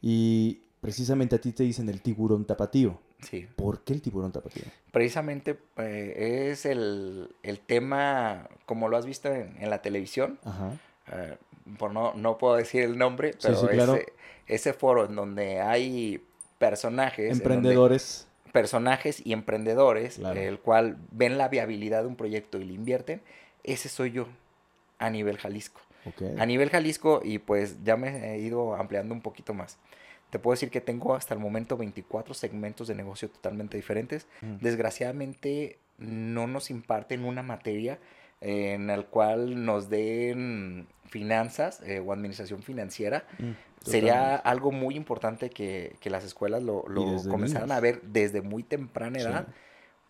Y precisamente a ti te dicen el tiburón tapatío. Sí. ¿Por qué el tiburón tapatío? Precisamente eh, es el, el tema, como lo has visto en, en la televisión, Ajá. eh, por no, no puedo decir el nombre, pero sí, claro. ese, ese foro en donde hay personajes, Emprendedores. personajes y emprendedores, Claro. el cual ven la viabilidad de un proyecto y le invierten, ese soy yo a nivel Jalisco. Ok. A nivel Jalisco, y pues ya me he ido ampliando un poquito más. Te puedo decir que tengo hasta el momento 24 segmentos de negocio totalmente diferentes. Mm. Desgraciadamente no nos imparten una materia en el cual nos den finanzas eh, o administración financiera. Mm, Sería algo muy importante que, que las escuelas lo, lo comenzaran a ver desde muy temprana Sí. edad.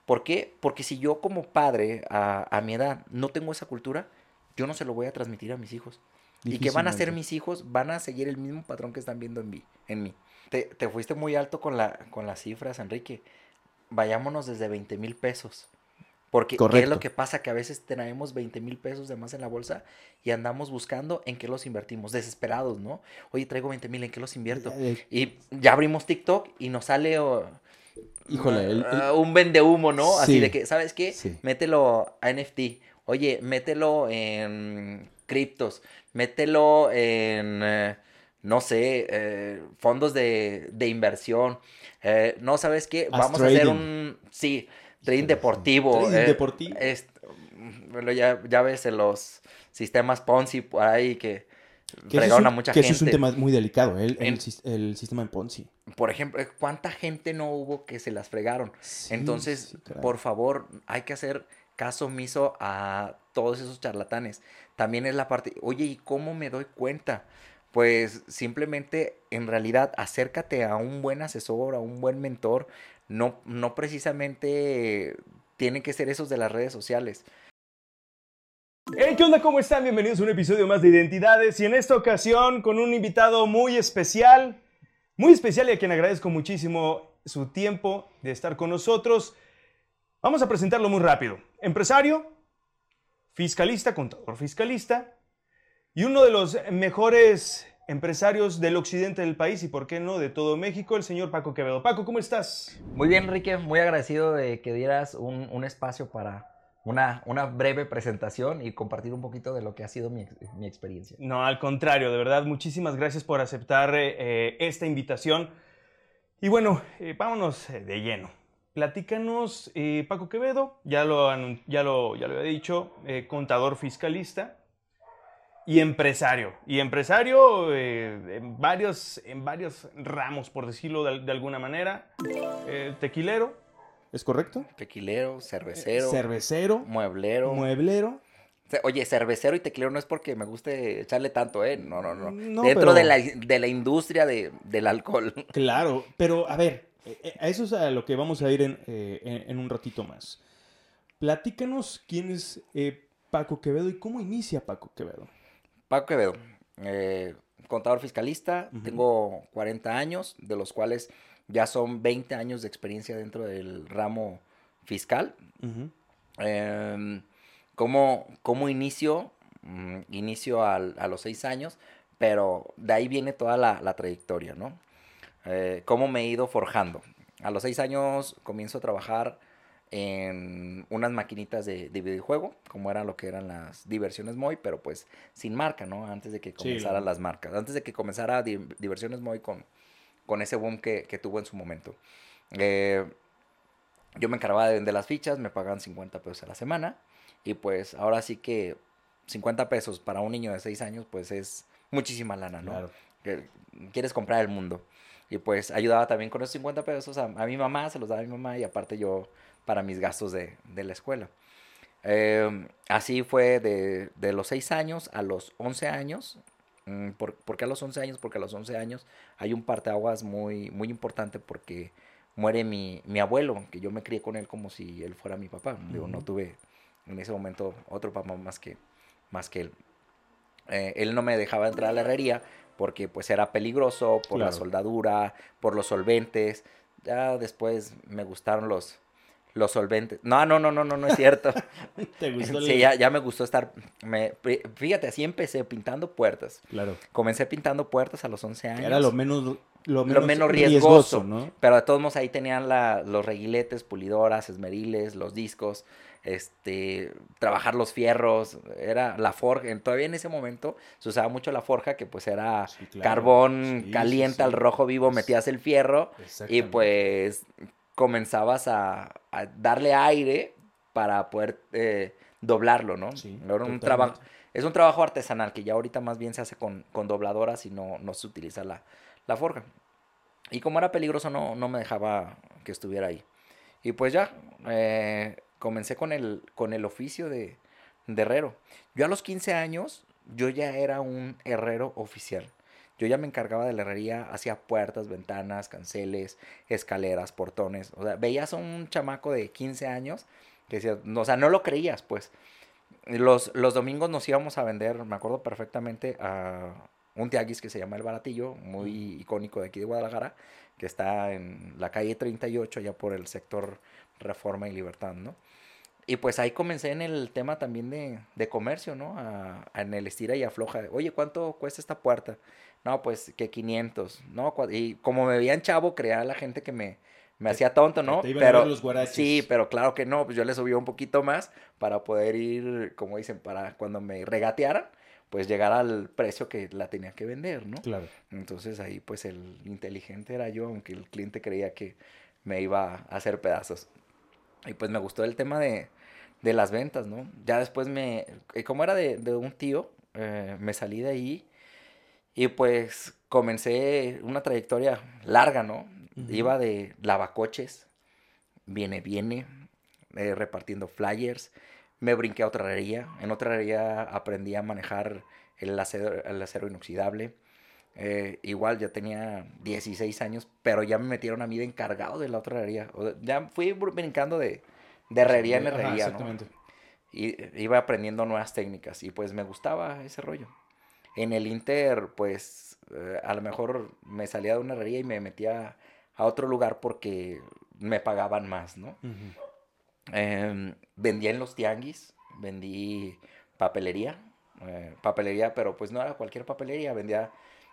¿Por qué? Porque si yo como padre a, a mi edad no tengo esa cultura, yo no se lo voy a transmitir a mis hijos. ¿Y qué van a hacer Difícilmente. mis hijos? Van a seguir el mismo patrón que están viendo en mí. En mí. Te, te fuiste muy alto con, la, con las cifras, Enrique. Vayámonos desde 20 mil pesos. Porque ¿qué es lo que pasa? Que a veces tenemos 20 mil pesos de más en la bolsa y andamos buscando en qué los invertimos. Desesperados, ¿no? Oye, traigo 20 mil, ¿en qué los invierto? Eh, Y ya abrimos TikTok y nos sale oh, Híjole, el- el- un vende humo, ¿no? Así Sí. de que, ¿sabes qué? Sí. Mételo a NFT. Oye, mételo en criptos. Mételo en, eh, no sé, eh, fondos de, de inversión. Eh, no, ¿sabes qué? Vamos a hacer un, sí, trading deportivo. Trading deportivo. es- bueno, ya, ya ves en los sistemas Ponzi por ahí que, que eso es fregaron un- a mucha que gente. eso es un tema muy delicado, el, el En- sis- el sistema de Ponzi. Por ejemplo, ¿cuánta gente no hubo que se las fregaron? Sí, Entonces, sí, por favor, hay que hacer caso omiso a todos esos charlatanes. También es la parte, oye, ¿y cómo me doy cuenta? Pues simplemente, en realidad, acércate a un buen asesor, a un buen mentor. No, no precisamente tienen que ser esos de las redes sociales. Hey, ¿qué onda? ¿Cómo están? Bienvenidos a un episodio más de Identidades y en esta ocasión con un invitado muy especial, muy especial y a quien agradezco muchísimo su tiempo de estar con nosotros. Vamos a presentarlo muy rápido. Empresario, fiscalista, contador fiscalista y uno de los mejores empresarios del occidente del país y, por qué no, de todo México, el señor Paco Quevedo. Paco, ¿cómo estás? Muy bien, Enrique, muy agradecido de que dieras un, un espacio para una, una breve presentación y compartir un poquito de lo que ha sido mi, mi experiencia. No, al contrario, de verdad, muchísimas gracias por aceptar eh, eh, esta invitación. Y bueno, eh, vámonos eh, de lleno. Platícanos, eh, Paco Quevedo, ya lo, ya lo, ya lo había dicho, eh, contador fiscalista y empresario. Y empresario eh, en, varios, en varios ramos, por decirlo de, de alguna manera. Eh, tequilero, ¿Es correcto? Tequilero, cervecero, Cervecero, mueblero. mueblero. Oye, cervecero y tequilero no es porque me guste echarle tanto, ¿eh? No, no, no. No, Dentro de, la, de la industria de- del alcohol. Claro, pero a ver, a eso es a lo que vamos a ir en, eh, en- un ratito más. Platícanos quién es eh, Paco Quevedo y cómo inicia Paco Quevedo. Paco Quevedo, eh, contador fiscalista, tengo 40 años, de los cuales ya son 20 años de experiencia dentro del ramo fiscal. Ujú. Em, ¿cómo, cómo inicio? Mm, inicio al- a los seis años, pero de ahí viene toda la, la trayectoria, ¿no? Eh, ¿Cómo me he ido forjando? A los seis años comienzo a trabajar en unas maquinitas de, de videojuego, como eran lo que eran las diversiones Moy, pero pues sin marca, ¿no? Antes de que Sí, comenzaran la- las marcas, antes de que comenzara Di- diversiones Moy con, con ese boom que, que tuvo en su momento. Eh, yo me encargaba de vender las fichas, me pagaban 50 pesos a la semana. Y pues ahora sí que 50 pesos para un niño de 6 años, pues es muchísima lana, ¿no? Claro. Quieres comprar el mundo. Y pues ayudaba también con esos 50 pesos a, a mi mamá, se los daba a mi mamá y aparte yo para mis gastos de, de la escuela. Eh, así fue de, de los 6 años a los 11 años. Mm, ¿Por, por qué a los 11 años? Porque a los 11 años hay un parteaguas muy, muy importante porque muere mi, mi abuelo, que yo me crié con él como si él fuera mi papá. Digo, no tuve en ese momento otro papá más que, más que él. Eh, él no me dejaba entrar a la herrería porque pues era peligroso por la soldadura, por los solventes. Ya después me gustaron los, los solventes. No, no, no, no, no, no es cierto. ¿Te gustó sí, el- ya, ya me gustó estar. Me, fíjate, así empecé pintando puertas. Claro. Comencé pintando puertas a los 11 años. Era lo menos, lo lo menos, menos riesgoso, ¿no? Pero de todos modos ahí tenían la- los reguiletes, pulidoras, esmeriles, los discos, este, trabajar los fierros, era la forja, todavía en ese momento se usaba mucho la forja, que pues era Sí, claro. carbón Sí, caliente sí, al rojo vivo, metías el fierro y pues comenzabas a, a darle aire para poder eh, doblarlo, ¿no? Era un trabajo, es un trabajo artesanal que ya ahorita más bien se hace con, con dobladoras y no, no se utiliza la, la forja. Y como era peligroso, no, no me dejaba que estuviera ahí. Y pues ya, eh, comencé con el, con el oficio de, de herrero. Yo a los 15 años, yo ya era un herrero oficial. Yo ya me encargaba de la herrería, hacía puertas, ventanas, canceles, escaleras, portones. O sea, veías a un chamaco de 15 años que decía, no, o sea, no lo creías, pues. Los, los domingos nos íbamos a vender, me acuerdo perfectamente, a un tianguis que se llama El Baratillo, muy icónico de aquí de Guadalajara, que está en la calle 38, allá por el sector Reforma y Libertad, ¿no? Y pues ahí comencé en el tema también de, de comercio, ¿no? A- a- en el estira y afloja. Oye, ¿cuánto cuesta esta puerta? No, pues que 500, ¿no? Y como me veían chavo, creía la gente que me, me hacía tonto, ¿no? te iban a Pero ver los guaraches. sí, pero claro que no, pues yo le subía un poquito más para poder ir, como dicen, para cuando me regatearan, pues llegar al precio que la tenía que vender, ¿no? Claro. Entonces ahí pues el inteligente era yo, aunque el cliente creía que me iba a hacer pedazos. Y pues me gustó el tema de, de las ventas, ¿no? Ya después me, eh, como era de, de un tío, eh, me salí de ahí y pues comencé una trayectoria larga, ¿no? Iba de lavacoches, viene, viene, eh, repartiendo flyers. Me brinqué a otra herrería. En otra herrería aprendí a manejar el acero, el acero inoxidable. Eh, igual ya tenía 16 años, pero ya me metieron a mí de encargado de la otra herrería. O sea, ya fui br- brincando de, de herrería en Ajá, herrería, ¿no? exactamente. y iba aprendiendo nuevas técnicas y pues me gustaba ese rollo. En el Inter, pues eh, a lo mejor me salía de una herrería y me metía a otro lugar porque me pagaban más, ¿no? Em, vendía en los tianguis, vendí papelería, eh, papelería, pero pues no era cualquier papelería, vendía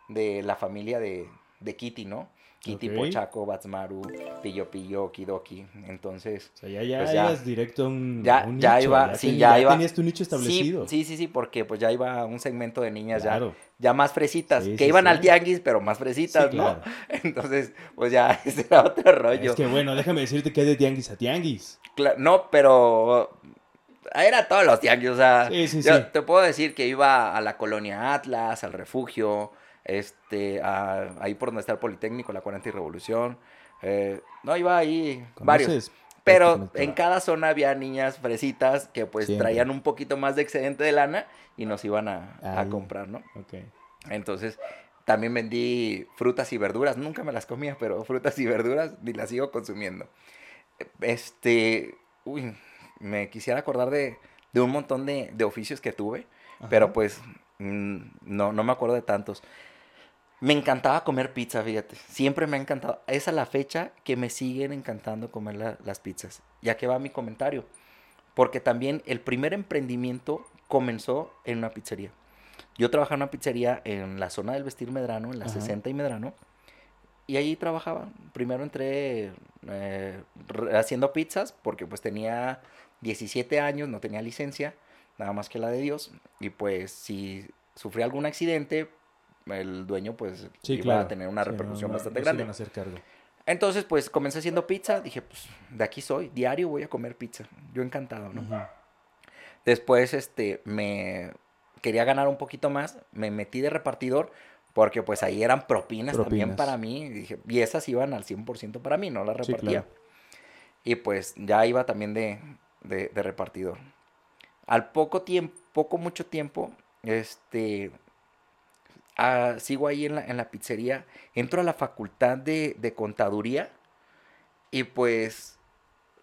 de la familia de, de Kitty, ¿no? Kitty. Pochaco, Batsmaru, Pillo Pillo, Kidoki. Entonces, O sea, ya, ya Pues ya. ibas directo a un, Ya- un ya nicho, iba- ya sí, ya iba- tenías tu nicho establecido. Sí, sí, sí, porque pues ya iba un segmento de niñas ya, Claro. ya más fresitas, Sí, que sí, iban sí. al tianguis, pero más fresitas, ¿no? claro. Entonces, pues ya, ese era otro rollo. Es que bueno, déjame decirte que hay de tianguis a tianguis. Cla- no, pero era todos los tianguis, o sea, yo te puedo decir que iba a la colonia Atlas, al refugio, este, a- ahí por donde está el Politécnico, la 40 y Revolución, eh, no, iba ahí varios. Pero en cada zona había niñas fresitas que pues Siempre. traían un poquito más de excedente de lana y nos iban a, a comprar, ¿no? Entonces, también vendí frutas y verduras. Nunca me las comía, pero frutas y verduras ni las sigo consumiendo. Este, uy, me quisiera acordar de, de un montón de, de oficios que tuve, pero Ajá. pues mm, no, no me acuerdo de tantos. Me encantaba comer pizza, fíjate. Siempre me ha encantado. Es a la fecha que me siguen encantando comer la- las pizzas. Ya que va mi comentario. Porque también el primer emprendimiento comenzó en una pizzería. Yo trabajaba en una pizzería en la zona del Vestir Medrano, en la Ajá. 60 y Medrano. Y ahí trabajaba. Primero entré eh, haciendo pizzas porque pues tenía 17 años, no tenía licencia, nada más que la de Dios. Y pues si sufría algún accidente, el dueño pues Sí, iba claro. a tener una Sí, repercusión no, bastante no grande. iban a hacer cargo. Entonces pues comencé haciendo pizza, dije pues de aquí soy, diario voy a comer pizza. Yo encantado, ¿no? Ujú. Después, este, me quería ganar un poquito más, me metí de repartidor, porque pues ahí eran propinas, también Propinas. para mí, y, dije, y esas iban al 100% para mí, no las Sí, repartía. claro. Y pues ya iba también de, de, de repartidor. Al poco tiempo, poco mucho tiempo, este, ah, sigo ahí en la, en la pizzería, entro a la facultad de, de contaduría y pues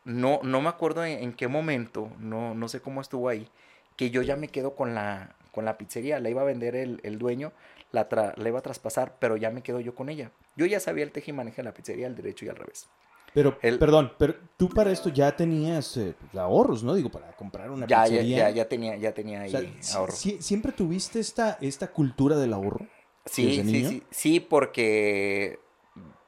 no, no me acuerdo en, en qué momento, no, no sé cómo estuvo ahí, que yo ya me quedo con la, con la pizzería, la iba a vender el, el dueño, la, tra- la iba a traspasar, pero ya me quedo yo con ella. Yo ya sabía el tejimaneje de la pizzería, al derecho y al revés. Pero, El- perdón, pero tú para esto ya tenías eh, ahorros, ¿no? Digo, para comprar una Ya, ya, pizzería. ya, ya tenía, ya tenía O ahí sea, si- ahorro. si- ¿Siempre tuviste esta, esta cultura del ahorro? Sí, desde sí, niño? sí, sí, porque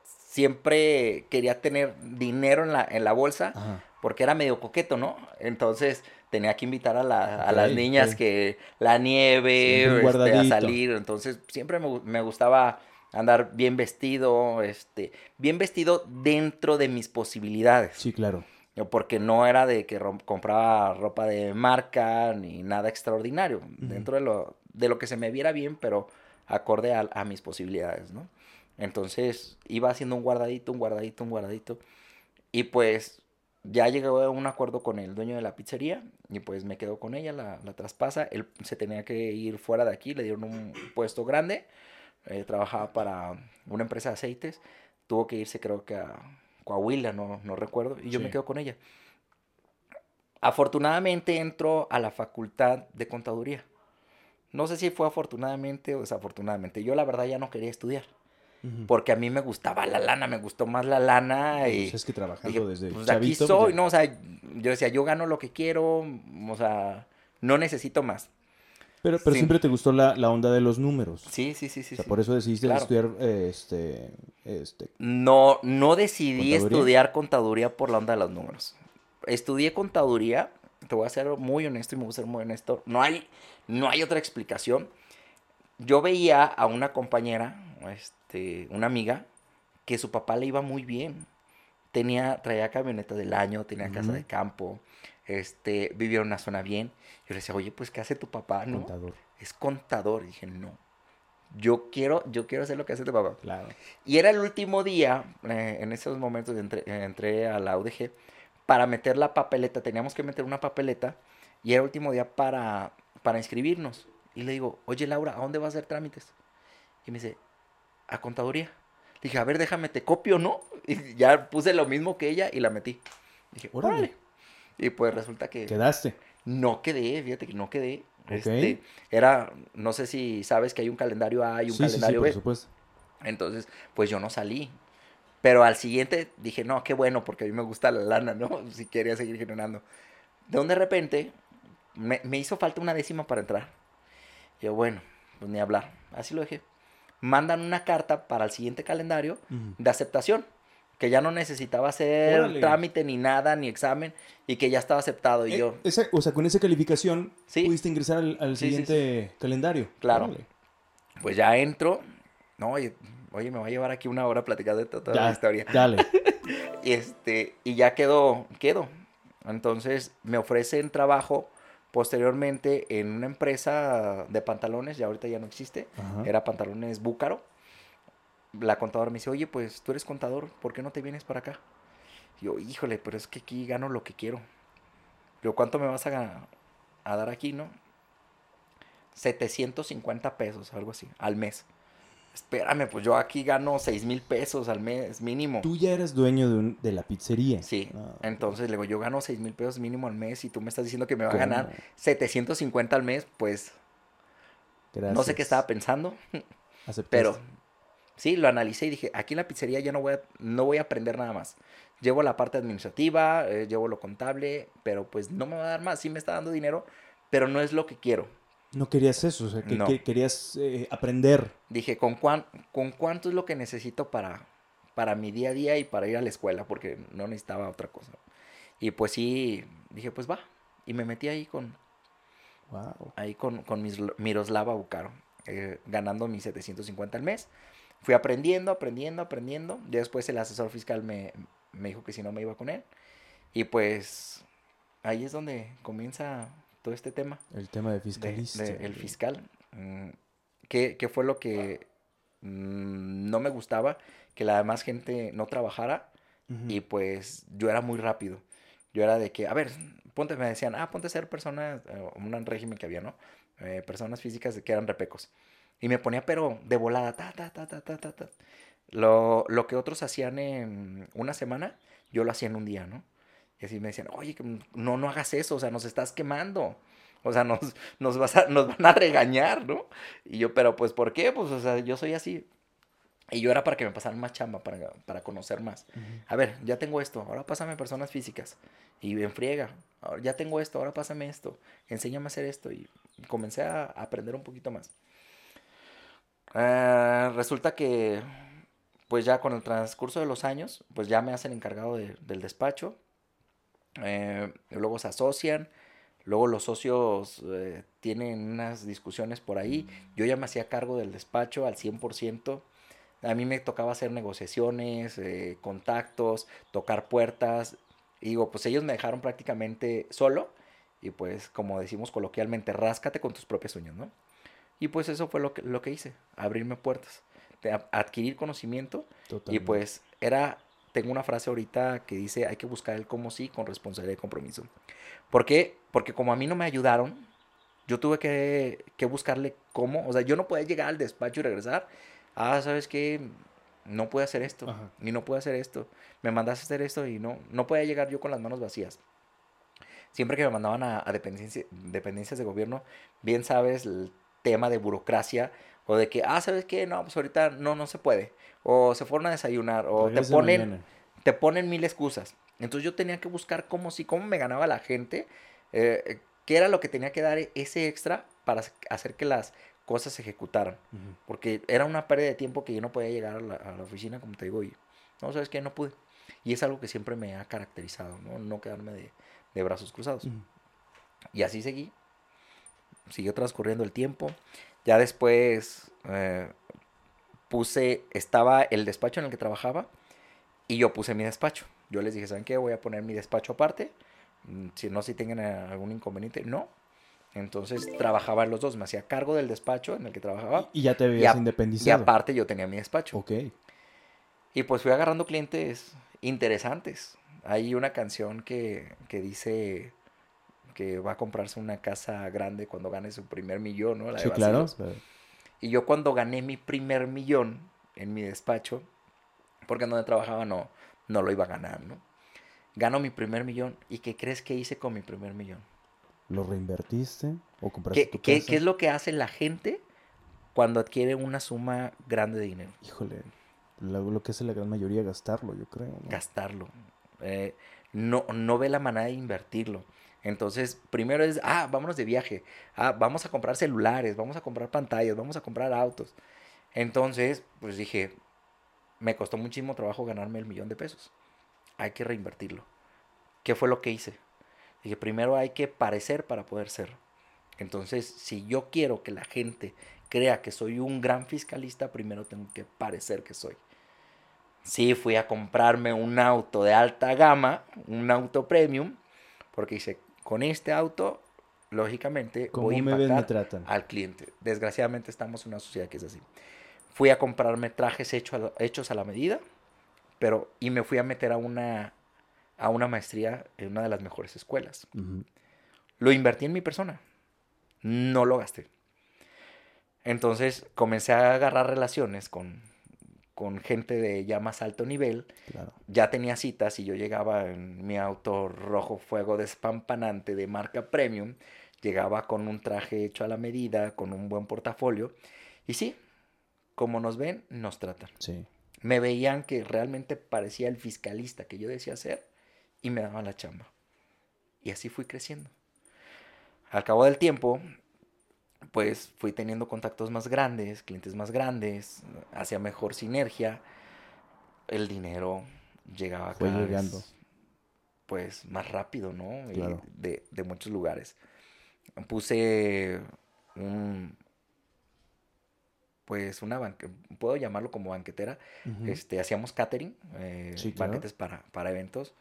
siempre quería tener dinero en la, en la bolsa, Ajá. porque era medio coqueto, ¿no? Entonces tenía que invitar a, la- a las niñas que la nieve, un este, a salir. Entonces siempre me, me gustaba andar bien vestido, este, bien vestido dentro de mis posibilidades. Sí, claro. Porque no era de que compraba ropa de marca ni nada extraordinario. Dentro de lo, de lo que se me viera bien, pero acorde a, a mis posibilidades, ¿no? Entonces iba haciendo un guardadito, un guardadito, un guardadito. Y pues ya llegué a un acuerdo con el dueño de la pizzería y pues me quedo con ella, la, la traspasa. Él se tenía que ir fuera de aquí, le dieron un puesto grande. Eh, trabajaba para una empresa de aceites. Tuvo que irse creo que a Coahuila, no, no recuerdo. Y yo me quedo con ella. Afortunadamente entro a la facultad de contaduría. No sé si fue afortunadamente o desafortunadamente. Yo la verdad ya no quería estudiar. Porque a mí me gustaba la lana, me gustó más la lana. Y Pues es que trabajando dije, desde pues aquí chavito, soy, ya- ¿no? O sea, yo decía, yo gano lo que quiero, o sea, no necesito más. Pero, pero Sí. siempre te gustó la, la onda de los números. Sí, sí, sí, sí. o sea, sí. por eso decidiste Claro. estudiar eh, este, este, No, no decidí ¿Contaduría? estudiar contaduría por la onda de los números. Estudié contaduría, te voy a ser muy honesto y me voy a ser muy honesto. No hay, no hay otra explicación. Yo veía a una compañera, este, una amiga, que su papá le iba muy bien. Tenía, traía camioneta del año, tenía casa de campo, este, vivía en una zona bien. Yo le decía, oye, pues, ¿qué hace tu papá? No, contador. es contador. Y dije, no. Yo quiero, yo quiero hacer lo que hace tu papá. Claro. Y era el último día, eh, en esos momentos entré, entré a la UDG para meter la papeleta. Teníamos que meter una papeleta y era el último día para, para inscribirnos. Y le digo, oye Laura, ¿a dónde vas a hacer trámites? Y me dice, a contaduría. Le dije, a ver, déjame, te copio, ¿no? Y ya puse lo mismo que ella y la metí. Dije, Órale. órale. Y pues resulta que Quedaste. no quedé, fíjate que no quedé. Ok. Este, era, no sé si sabes que hay un calendario A y un sí, sí, sí, calendario por B. supuesto. Entonces, pues yo no salí. Pero al siguiente dije, no, qué bueno, porque a mí me gusta la lana, ¿no? Si quería seguir generando. De donde de repente me, me hizo falta una décima para entrar. Yo, bueno, pues ni hablar. Así lo dejé. Mandan una carta para el siguiente calendario de aceptación. Que ya no necesitaba hacer Órale. trámite ni nada, ni examen. Y que ya estaba aceptado. Y Eh, yo, esa- o sea, con esa calificación Sí. pudiste ingresar al, al Sí, sí, siguiente calendario. Claro. Órale. pues ya entro. No, oye, oye, me va a llevar aquí una hora platicando de to- toda Ya, la historia. Dale. Y este, y ya quedó, quedo. Entonces me ofrecen trabajo posteriormente en una empresa de pantalones, ya ahorita ya no existe, Ajá. era pantalones Búcaro. La contadora me dice, oye, pues tú eres contador, ¿por qué no te vienes para acá? Y yo, híjole, pero es que aquí gano lo que quiero. Yo, ¿cuánto me vas a, a dar aquí, no? 750 pesos, algo así, al mes. Espérame, pues yo aquí gano 6 mil pesos al mes mínimo. Tú ya eras dueño de, un- de la pizzería. Sí, Ah, entonces le digo, yo gano 6 mil pesos mínimo al mes y tú me estás diciendo que me va a ganar 750 al mes, pues no sé qué estaba pensando, Aceptaste. pero sí, lo analicé y dije, aquí en la pizzería ya no voy a, no voy a aprender nada más. Llevo la parte administrativa, eh, llevo lo contable, pero pues no me va a dar más, sí me está dando dinero, pero no es lo que quiero. No querías eso, o sea, que, No. que querías eh, aprender. Dije, ¿con, cuán- ¿con cuánto es lo que necesito para, para mi día a día y para ir a la escuela? Porque no necesitaba otra cosa. Y pues sí, dije, pues va. Y me metí ahí con, Wow. ahí con, con mis, Miroslava Bucaro, eh, ganando mis 750 al mes. Fui aprendiendo, aprendiendo, aprendiendo. Ya después el asesor fiscal me, me dijo que si no me iba con él. Y pues ahí es donde comienza todo este tema El tema de fiscalista. de el fiscal. mm, que, que fue lo que mm, no me gustaba, que la demás gente no trabajara y pues yo era muy rápido. Yo era de que, a ver, ponte, me decían, ah, ponte a ser personas, eh, un régimen que había, ¿no? Eh, personas físicas que eran repecos. Y me ponía, pero de volada, ta, ta, ta, ta, ta, ta, ta. Lo, lo que otros hacían en una semana, yo lo hacía en un día, ¿no? Y así me decían, oye, no, no hagas eso, o sea, nos estás quemando. O sea, nos, nos, vas a- nos van a regañar, ¿no? Y yo, pero pues, ¿por qué? Pues, o sea, yo soy así. Y yo era para que me pasaran más chamba, para, para conocer más. A ver, ya tengo esto, ahora pásame personas físicas. Y en friega, "Ahora ya tengo esto, ahora pásame esto, enséñame a hacer esto. Y comencé a aprender un poquito más. Eh, resulta que, pues ya con el transcurso de los años, pues ya me hacen encargado de- del despacho. Eh, luego se asocian. Luego los socios eh, tienen unas discusiones por ahí. Yo ya me hacía cargo del despacho al 100%. A mí me tocaba hacer negociaciones, contactos, tocar puertas. Y digo, pues ellos me dejaron prácticamente solo. Y pues, como decimos coloquialmente, ráscate con tus propias uñas, ¿no? Y pues eso fue lo que, lo que hice, abrirme puertas, de a- adquirir conocimiento. Y pues era, tengo una frase ahorita que dice, hay que buscar el cómo sí con responsabilidad y compromiso. ¿Por qué? Porque como a mí no me ayudaron, yo tuve que, que buscarle cómo, o sea, yo no podía llegar al despacho y regresar. Ah, ¿sabes qué? No puedo hacer esto, Ajá. y no puedo hacer esto. Me mandaste a hacer esto y no, no podía llegar yo con las manos vacías. Siempre que me mandaban a, a dependencia- dependencias de gobierno, bien sabes tema de burocracia o de que, ah, ¿sabes qué? No, pues ahorita no, no se puede. O se fueron a desayunar, o te ponen, mañana. te ponen mil excusas. Entonces yo tenía que buscar cómo si, cómo me ganaba la gente, eh, qué era lo que tenía que dar ese extra para hacer que las cosas se ejecutaran. Porque era una pérdida de tiempo que yo no podía llegar a la, a la oficina, como te digo, y no, sabes qué, no pude. Y es algo que siempre me ha caracterizado, no, no quedarme de, de brazos cruzados. Y así seguí. Siguió transcurriendo el tiempo. Ya después eh, puse, estaba el despacho en el que trabajaba y yo puse mi despacho. Yo les dije, ¿saben qué? Voy a poner mi despacho aparte. Mm, Si no, si tengan eh, algún inconveniente, no. Entonces trabajaba en los dos. Me hacía cargo del despacho en el que trabajaba. Y ya te habías a- y independizado. aparte yo tenía mi despacho. Ok. Y pues fui agarrando clientes interesantes. Hay una canción que, que dice que va a comprarse una casa grande cuando gane su primer millón, ¿no? La de Sí, claro. Vacilos. claro. Y yo cuando gané mi primer millón en mi despacho, porque donde trabajaba no, no lo iba a ganar, ¿no? Gano mi primer millón. ¿Y qué crees que hice con mi primer millón? ¿Lo reinvertiste o compraste ¿Qué, tu qué- casa? qué es lo que hace la gente cuando adquiere una suma grande de dinero? Híjole, lo, lo que hace la gran mayoría gastarlo, yo creo. ¿no? gastarlo. Eh, no, no ve la manera de invertirlo. Entonces, primero es, ah, vámonos de viaje. Ah, vamos a comprar celulares, vamos a comprar pantallas, vamos a comprar autos. Entonces, pues dije, me costó muchísimo trabajo ganarme el millón de pesos. Hay que reinvertirlo. ¿Qué fue lo que hice? Dije, primero hay que parecer para poder ser. Entonces, si yo quiero que la gente crea que soy un gran fiscalista, primero tengo que parecer que soy. Sí, fui a comprarme un auto de alta gama, un auto premium, porque dice, con este auto, lógicamente, Como voy a me ven, me impactar tratan. al cliente. Desgraciadamente estamos en una sociedad que es así. Fui a comprarme trajes hecho a la- hechos a la medida, pero y me fui a meter a una a una maestría en una de las mejores escuelas. Lo invertí en mi persona. No lo gasté. Entonces comencé a agarrar relaciones con, con gente de ya más alto nivel. Claro. Ya tenía citas y yo llegaba en mi auto rojo fuego despampanante de marca premium. Llegaba con un traje hecho a la medida, con un buen portafolio. Y sí, como nos ven, nos tratan. Sí. Me veían que realmente parecía el fiscalista que yo decía ser y me daban la chamba. Y así fui creciendo. Al cabo del tiempo, pues fui teniendo contactos más grandes, clientes más grandes, hacía mejor sinergia. El dinero llegaba Fue cada vez, pues más rápido, ¿no? Y de, de muchos lugares. Puse un, pues una banque- puedo llamarlo como banquetera. Este, hacíamos catering, eh, Sí, claro. banquetes para, para eventos.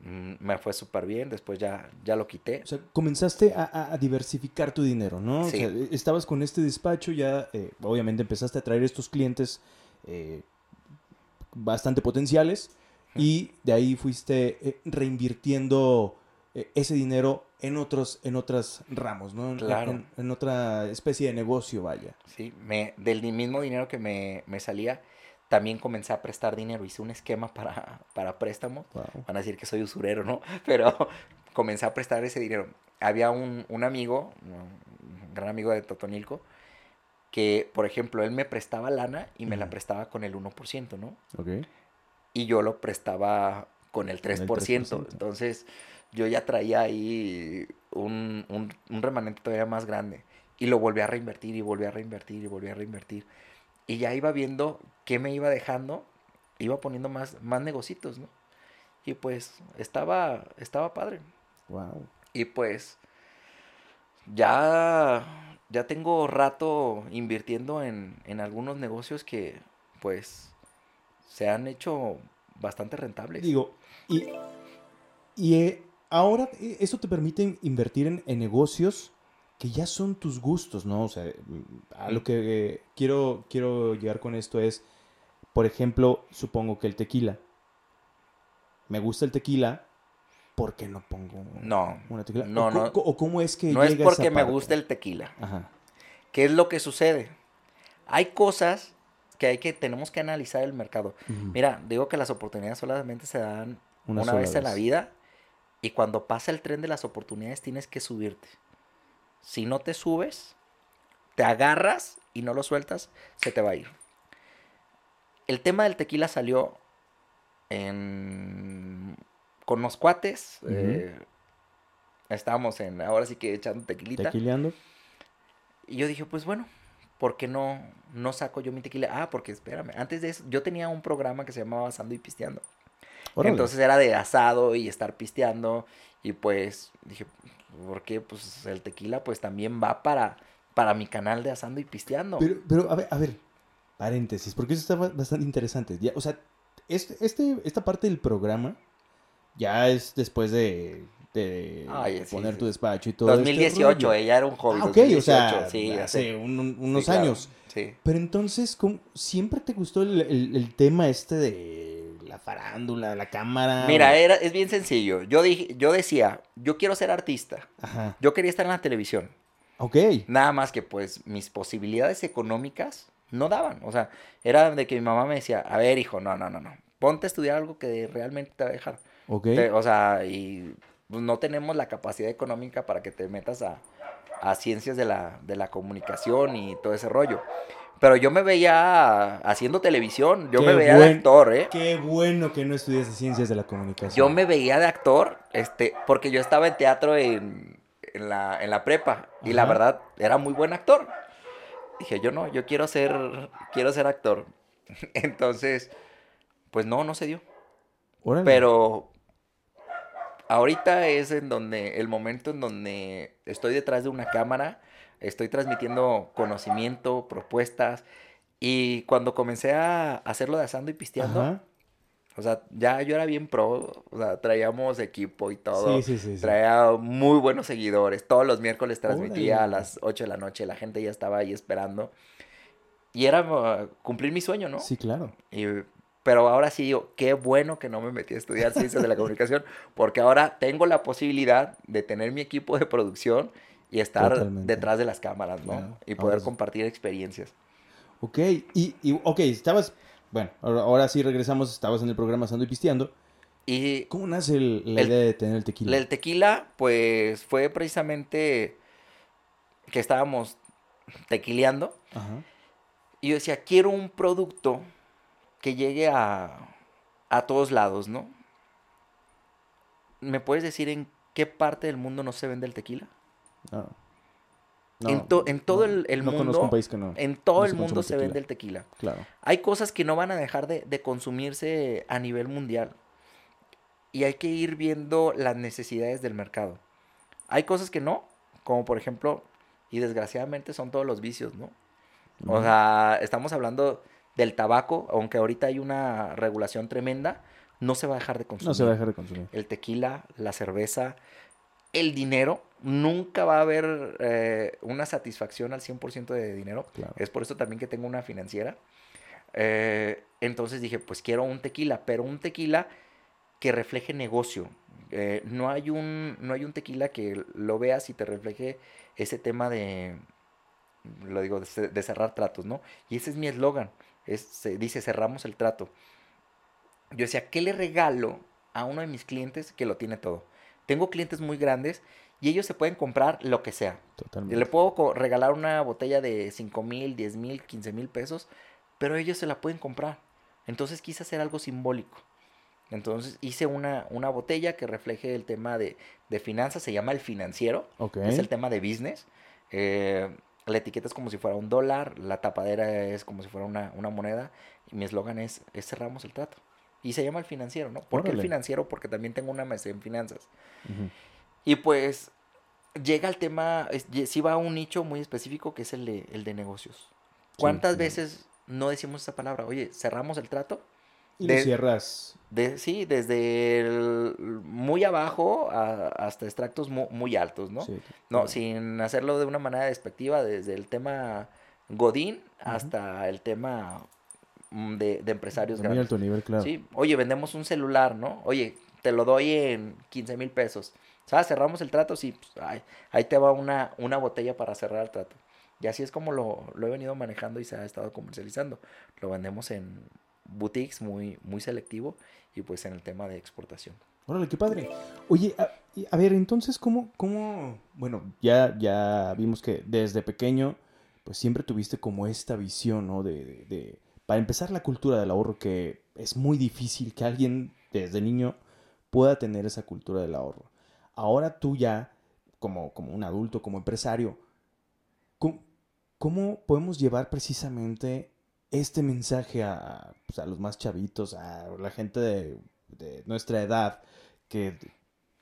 Mm, me fue súper bien, después ya, ya lo quité. O sea, comenzaste a, diversificar tu dinero, ¿no? O Sí. sea, estabas con este despacho, ya eh, obviamente empezaste a traer estos clientes eh, bastante potenciales y de ahí fuiste eh, reinvirtiendo eh, ese dinero en otros, en otros ramos, ¿no? Claro. En, en otra especie de negocio, vaya. Sí, me, del mismo dinero que me, me salía, también comencé a prestar dinero. Hice un esquema para, para préstamo. Wow. Van a decir que soy usurero, ¿no? Pero comencé a prestar ese dinero. Había un, un amigo, un gran amigo de Totonilco, que, por ejemplo, él me prestaba lana y me la prestaba con el 1%, ¿no? Ok. Y yo lo prestaba con el 3%. el 3%. Entonces, yo ya traía ahí un, un, un remanente todavía más grande. Y lo volví a reinvertir y volví a reinvertir y volví a reinvertir. Y ya iba viendo qué me iba dejando, iba poniendo más, más negocitos, ¿no? Y pues estaba, estaba padre. Wow. Y pues ya, ya tengo rato invirtiendo en, en algunos negocios que pues se han hecho bastante rentables. Digo, y, y eh, ahora eh, eso te permite invertir en, en negocios que ya son tus gustos, ¿no? O sea, a lo que eh, quiero, quiero llegar con esto es, por ejemplo, supongo que el tequila. Me gusta el tequila, ¿por qué no pongo no, una tequila? no, ¿O, no. o cómo es que no es porque esa me guste el tequila. Ajá. ¿Qué es lo que sucede? Hay cosas que hay que tenemos que analizar el mercado. Mira, digo que las oportunidades solamente se dan Una una, sola vez en la vez. vida y cuando pasa el tren de las oportunidades tienes que subirte. Si no te subes, te agarras y no lo sueltas, se te va a ir. El tema del tequila salió en... con los cuates. Eh, estábamos en, ahora sí que echando tequilita. Tequileando. Y yo dije, pues bueno, ¿por qué no, no saco yo mi tequila? Ah, porque espérame, antes de eso, yo tenía un programa que se llamaba Asando y Pisteando. Órale. Entonces era de asado y estar pisteando. Y pues dije, ¿por qué? Pues el tequila pues también va para, para mi canal de Asando y Pisteando. Pero, pero, a ver, a ver, paréntesis, porque eso está ba- bastante interesante. Ya, o sea, este, este, esta parte del programa ya es después de, de Ay, sí, poner sí. tu despacho y todo. este 2018, rollo. ella era un hobby. Ah, ok, 2018, o sea, sí, hace un- unos claro, años. Pero entonces, ¿cómo- ¿siempre te gustó el, el- el tema este de la farándula, la cámara? Mira, o- era, es bien sencillo. Yo, dije, yo decía, yo quiero ser artista. Ajá. Yo quería estar en la televisión. Ok. Nada más que pues mis posibilidades económicas no daban. O sea, era de que mi mamá me decía, a ver, hijo, no, no, no, no. Ponte a estudiar algo que realmente te va a dejar. Ok. Te- o sea, y pues, no tenemos la capacidad económica para que te metas a, a ciencias de la, de la comunicación y todo ese rollo. Pero yo me veía haciendo televisión, yo Qué me veía buen- de actor, ¿eh? Qué bueno que no estudias ciencias de la comunicación. Yo me veía de actor, este, porque yo estaba en teatro en, en la, en la prepa y la verdad era muy buen actor. Dije, yo no, yo quiero ser, quiero ser actor. Entonces, pues no, no se dio. Órale. Pero ahorita es en donde, el momento en donde estoy detrás de una cámara, estoy transmitiendo conocimiento, propuestas. Y cuando comencé a hacerlo de asando y pisteando, Ajá. O sea, ya yo era bien pro, o sea, traíamos equipo y todo. Sí, sí, sí. sí. Traía muy buenos seguidores. Todos los miércoles transmitía a las 8 de la noche. La gente ya estaba ahí esperando. Y era uh, cumplir mi sueño, ¿no? Sí, claro. Y, pero ahora sí digo, qué bueno que no me metí a estudiar ciencias de la comunicación, porque ahora tengo la posibilidad de tener mi equipo de producción y estar Totalmente. detrás de las cámaras, ¿no? Claro. Y poder compartir experiencias. Ok, y, y ok, estabas, bueno, ahora, sí regresamos, estabas en el programa Sando y Pisteando. Y ¿Cómo nace el- la El- idea de tener el tequila? el tequila, pues fue precisamente que estábamos tequileando Ajá. y yo decía, quiero un producto que llegue a, a todos lados, ¿no? ¿Me puedes decir en qué parte del mundo no se vende el tequila? No. En to- en todo el- el no mundo, conozco un país que no. En todo no el mundo se tequila. vende el tequila. Claro. Hay cosas que no van a dejar de, de consumirse a nivel mundial. Y hay que ir viendo las necesidades del mercado. Hay cosas que no, como por ejemplo, y desgraciadamente son todos los vicios, ¿no? O sea, estamos hablando del tabaco, aunque ahorita hay una regulación tremenda, no se va a dejar de consumir. No se va a dejar de consumir. El tequila, la cerveza, el dinero, nunca va a haber eh, una satisfacción al 100% de dinero. Claro. Es por eso también que tengo una financiera. Eh, entonces dije, pues quiero un tequila, pero un tequila que refleje negocio. Eh, no, hay un, no hay un tequila que lo veas y te refleje ese tema de, lo digo, de cerrar tratos, ¿no? Y ese es mi eslogan. Es, se dice, cerramos el trato. Yo decía, ¿qué le regalo a uno de mis clientes que lo tiene todo? Tengo clientes muy grandes y ellos se pueden comprar lo que sea. Totalmente. Le puedo regalar una botella de 5 mil, 10 mil, 15 mil pesos, pero ellos se la pueden comprar. Entonces quise hacer algo simbólico. Entonces hice una, una botella que refleje el tema de, de finanzas, se llama el financiero, Ok. es el tema de business. Eh, la etiqueta es como si fuera un dólar, la tapadera es como si fuera una, una moneda, y mi eslogan es, es cerramos el trato. Y se llama el financiero, ¿no? ¿Por qué el financiero? Porque también tengo una maestría en finanzas. Ujú. Y pues llega el tema, sí va a un nicho muy específico que es el de, el de negocios. ¿Cuántas veces no decimos esa palabra? Oye, cerramos el trato. Y De- cierras. De, sí, desde el muy abajo a- hasta extractos mu- muy, altos, ¿no? Sí, No, claro. sin hacerlo de una manera despectiva, desde el tema Godín hasta el tema mm, de, de empresarios Muy grandes. alto nivel, claro. Sí, oye, vendemos un celular, ¿no? Oye, te lo doy en 15 mil pesos. ¿Sabes? Cerramos el trato, sí, pues, ahí te va una, una botella para cerrar el trato. Y así es como lo, lo he venido manejando y se ha estado comercializando. Lo vendemos en boutiques muy, muy selectivo y pues en el tema de exportación. Órale, qué padre. Oye, a ver, entonces, ¿cómo, cómo, bueno, ya, ya vimos que desde pequeño, pues siempre tuviste como esta visión, ¿no? De, de- de- para empezar, la cultura del ahorro, que es muy difícil que alguien desde niño pueda tener esa cultura del ahorro. Ahora tú ya, como, como un adulto, como empresario, ¿cómo, podemos llevar precisamente este mensaje a, pues, a los más chavitos, a la gente de, nuestra edad que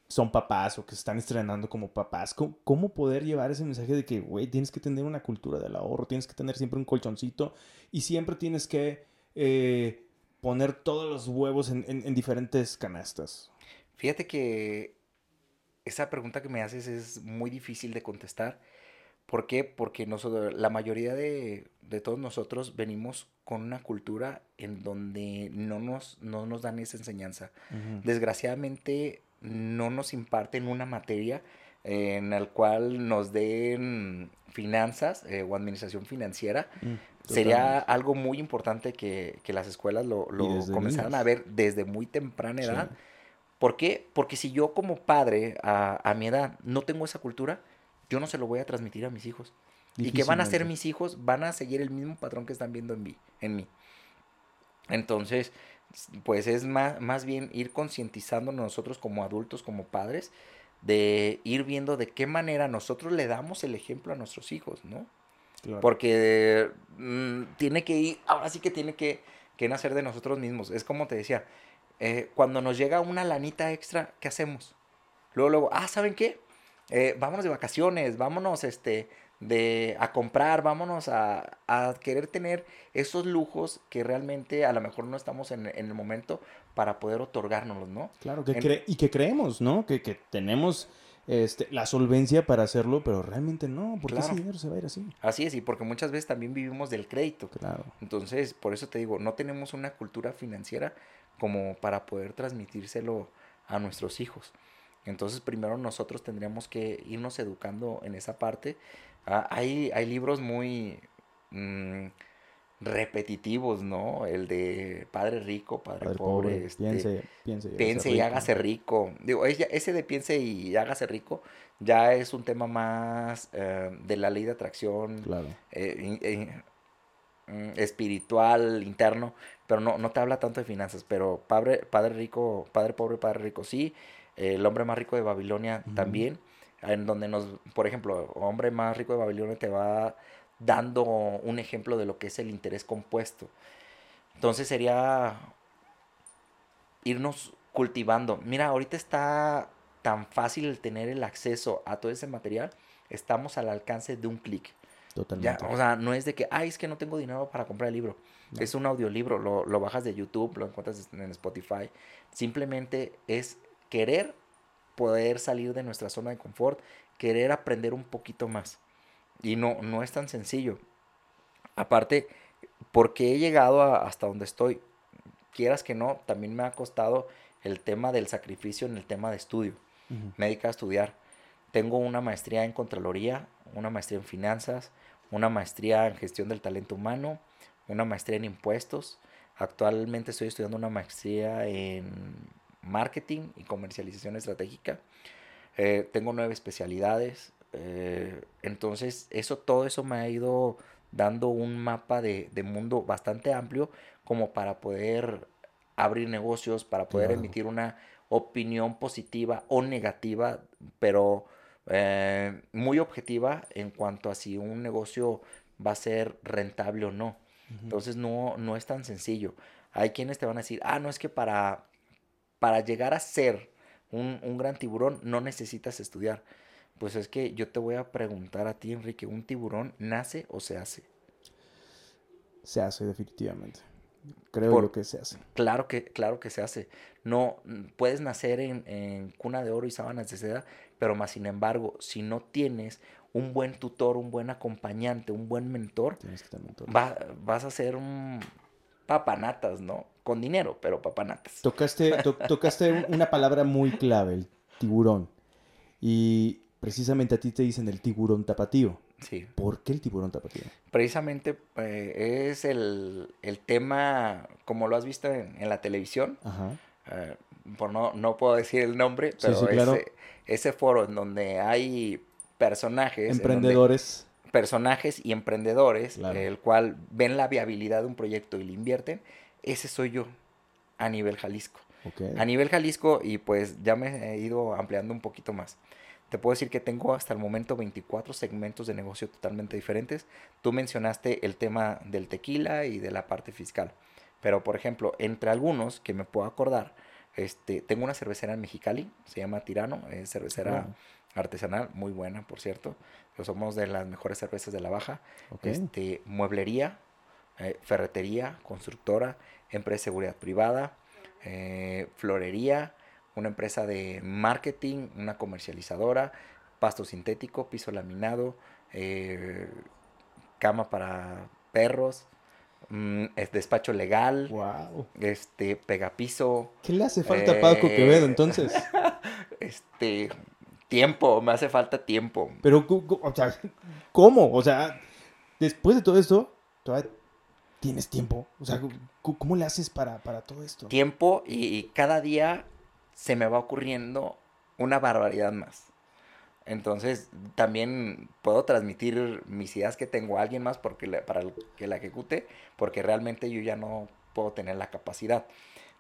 son papás o que se están estrenando como papás? ¿Cómo, cómo poder llevar ese mensaje de que, güey, tienes que tener una cultura del ahorro, tienes que tener siempre un colchoncito y siempre tienes que eh, poner todos los huevos en- en diferentes canastas? Fíjate que esa pregunta que me haces es muy difícil de contestar. ¿Por qué? Porque nosotros, la mayoría de, de todos nosotros venimos con una cultura en donde no nos, no nos dan esa enseñanza. Desgraciadamente no nos imparten una materia en la cual nos den finanzas eh, o administración financiera. Mm, Sería algo muy importante que, que las escuelas lo, lo comenzaran niños. a ver desde muy temprana Sí. ¿Por qué? Porque si yo como padre a, a mi edad no tengo esa cultura, yo no se lo voy a transmitir a mis hijos. ¿Y qué van a Difícilmente. mis hijos? Van a seguir el mismo patrón que están viendo en mí. En mí. Entonces, pues es más, más bien ir concientizando nosotros como adultos, como padres, de ir viendo de qué manera nosotros le damos el ejemplo a nuestros hijos, ¿no? Claro. Porque mm, tiene que ir, ahora sí que tiene que, que nacer de nosotros mismos. Es como te decía, eh, cuando nos llega una lanita extra, ¿qué hacemos? Luego, luego, ah, ¿saben qué? Eh, vámonos de vacaciones, vámonos este, de, a comprar, vámonos a, a querer tener esos lujos que realmente a lo mejor no estamos en, en el momento para poder otorgárnoslos, ¿no? Claro, que En- y que creemos, ¿no? Que, que tenemos este, la solvencia para hacerlo, pero realmente no, porque ese dinero se va a ir así. Así es, y porque muchas veces también vivimos del crédito. Claro. Entonces, por eso te digo, no tenemos una cultura financiera como para poder transmitírselo a nuestros hijos. Entonces, primero nosotros tendríamos que irnos educando en esa parte. Ah, hay, hay libros muy mm, repetitivos, ¿no? El de Padre Rico, Padre, Padre Pobre. pobre, este, piense, piense. y piense y hágase rico. Digo, ese de piense y hágase rico ya es un tema más eh, de la ley de atracción Claro. eh, eh, mm, espiritual, interno, pero no, no te habla tanto de finanzas, pero padre, padre rico, padre pobre, padre rico, sí, el hombre más rico de Babilonia también, en donde nos, por ejemplo, hombre más rico de Babilonia te va dando un ejemplo de lo que es el interés compuesto. Entonces sería irnos cultivando. Mira, ahorita está tan fácil el tener el acceso a todo ese material, estamos al alcance de un clic. Ya, Totalmente. o sea, no es de que, ay, es que no tengo dinero para comprar el libro. No. Es un audiolibro, lo, lo bajas de YouTube, lo encuentras en Spotify. Simplemente es querer poder salir de nuestra zona de confort, querer aprender un poquito más. Y no, no es tan sencillo. Aparte, porque he llegado a- hasta donde estoy, quieras que no, también me ha costado el tema del sacrificio en el tema de estudio Ujú. me dedico a estudiar. Tengo una maestría en Contraloría, una maestría en Finanzas, una maestría en Gestión del Talento Humano, una maestría en Impuestos. Actualmente estoy estudiando una maestría en Marketing y Comercialización Estratégica. Eh, tengo nueve especialidades. Eh, entonces, eso, todo eso me ha ido dando un mapa de, de mundo bastante amplio como para poder abrir negocios, para poder Claro. emitir una opinión positiva o negativa, pero eh, muy objetiva en cuanto a si un negocio va a ser rentable o no. Entonces no, no es tan sencillo. Hay quienes te van a decir, ah, no es que para, para llegar a ser un, un gran tiburón no necesitas estudiar. Pues es que yo te voy a preguntar a ti, Enrique, ¿un tiburón nace o se hace? Se hace definitivamente. Creo Por- yo que se hace. Claro que, claro que se hace. No, puedes nacer en, en cuna de oro y sábanas de seda, pero más sin embargo, si no tienes un buen tutor, un buen acompañante, un buen mentor, va- vas a ser un papanatas, ¿no? Con dinero, pero papanatas. Tocaste, to- tocaste un- una palabra muy clave, el tiburón. Y precisamente a ti te dicen el tiburón tapatío. Sí. ¿Por qué el tiburón tapatío? Precisamente eh, es el, el tema, como lo has visto en, en la televisión, Ajá. eh, por no, no puedo decir el nombre, pero sí, claro. ese, ese foro en donde hay personajes, Emprendedores. personajes y emprendedores, Claro. el cual ven la viabilidad de un proyecto y le invierten, ese soy yo a nivel Jalisco. Ok. A nivel Jalisco, y pues ya me he ido ampliando un poquito más. Te puedo decir que tengo hasta el momento 24 segmentos de negocio totalmente diferentes. Tú mencionaste el tema del tequila y de la parte fiscal. Pero, por ejemplo, entre algunos que me puedo acordar, este, tengo una cervecera en Mexicali, se llama Tirano, es cervecera artesanal, muy buena, por cierto. Pero somos de las mejores cervezas de la Baja. Este, mueblería, eh, ferretería, constructora, empresa de seguridad privada, eh, florería, una empresa de marketing, una comercializadora, pasto sintético, piso laminado, eh, cama para perros, mm, es despacho legal, Wow. este, pegapiso, ¿Qué le hace falta a Paco Eh, Quevedo entonces? este, tiempo, me hace falta tiempo. Pero, o sea, ¿cómo? O sea, después de todo esto, todavía tienes tiempo. O sea, ¿cómo le haces para, para todo esto? tiempo y, y cada día se me va ocurriendo una barbaridad más. Entonces también puedo transmitir mis ideas que tengo a alguien más porque para que la ejecute, porque realmente yo ya no puedo tener la capacidad.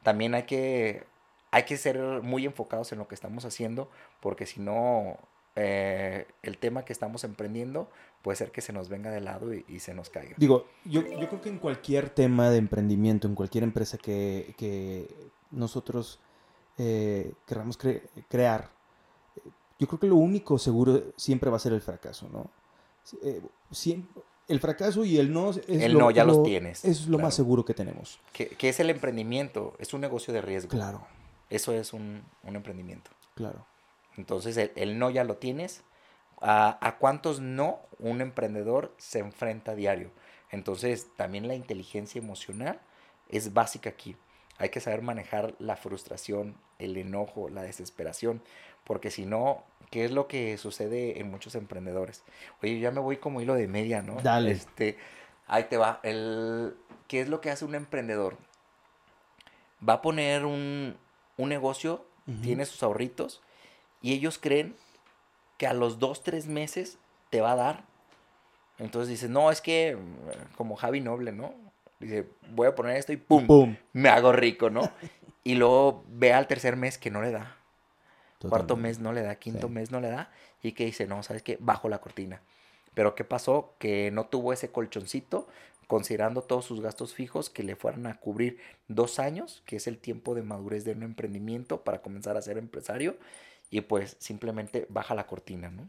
También hay que, hay que ser muy enfocados en lo que estamos haciendo, porque si no, eh, el tema que estamos emprendiendo puede ser que se nos venga de lado y, y se nos caiga. Digo, yo, yo creo que en cualquier tema de emprendimiento, en cualquier empresa que, que nosotros eh, queramos cre- crear, yo creo que lo único seguro siempre va a ser el fracaso, ¿no? Eh, siem- el fracaso y el no es El lo- no ya los lo- tienes, Es lo claro. más seguro que tenemos. ¿Qué, qué es el emprendimiento? Es un negocio de riesgo. Claro, Eso es un, un emprendimiento. claro. Entonces el, el no ya lo tienes. ¿A, a cuántos no un emprendedor se enfrenta a diario? Entonces también la inteligencia emocional es básica aquí. Hay que saber manejar la frustración, el enojo, la desesperación, porque si no, ¿qué es lo que sucede en muchos emprendedores? Oye, ya me voy como hilo de media, ¿no? Dale. Este, ahí te va. El, ¿Qué es lo que hace un emprendedor? Va a poner un, un negocio, tiene sus ahorritos, y ellos creen que a los dos, tres meses te va a dar. Entonces dices, no, es que como Javi Noble, ¿no? Dice, voy a poner esto y ¡pum! ¡Pum! Me hago rico, ¿no? y luego ve al tercer mes que no le da. Cuarto mes no le da, quinto Sí. mes no le da. Y que dice, no, ¿sabes qué? Bajo la cortina. Pero ¿qué pasó? Que no tuvo ese colchoncito, considerando todos sus gastos fijos que le fueran a cubrir dos años, que es el tiempo de madurez de un emprendimiento para comenzar a ser empresario. Y pues simplemente baja la cortina, ¿no?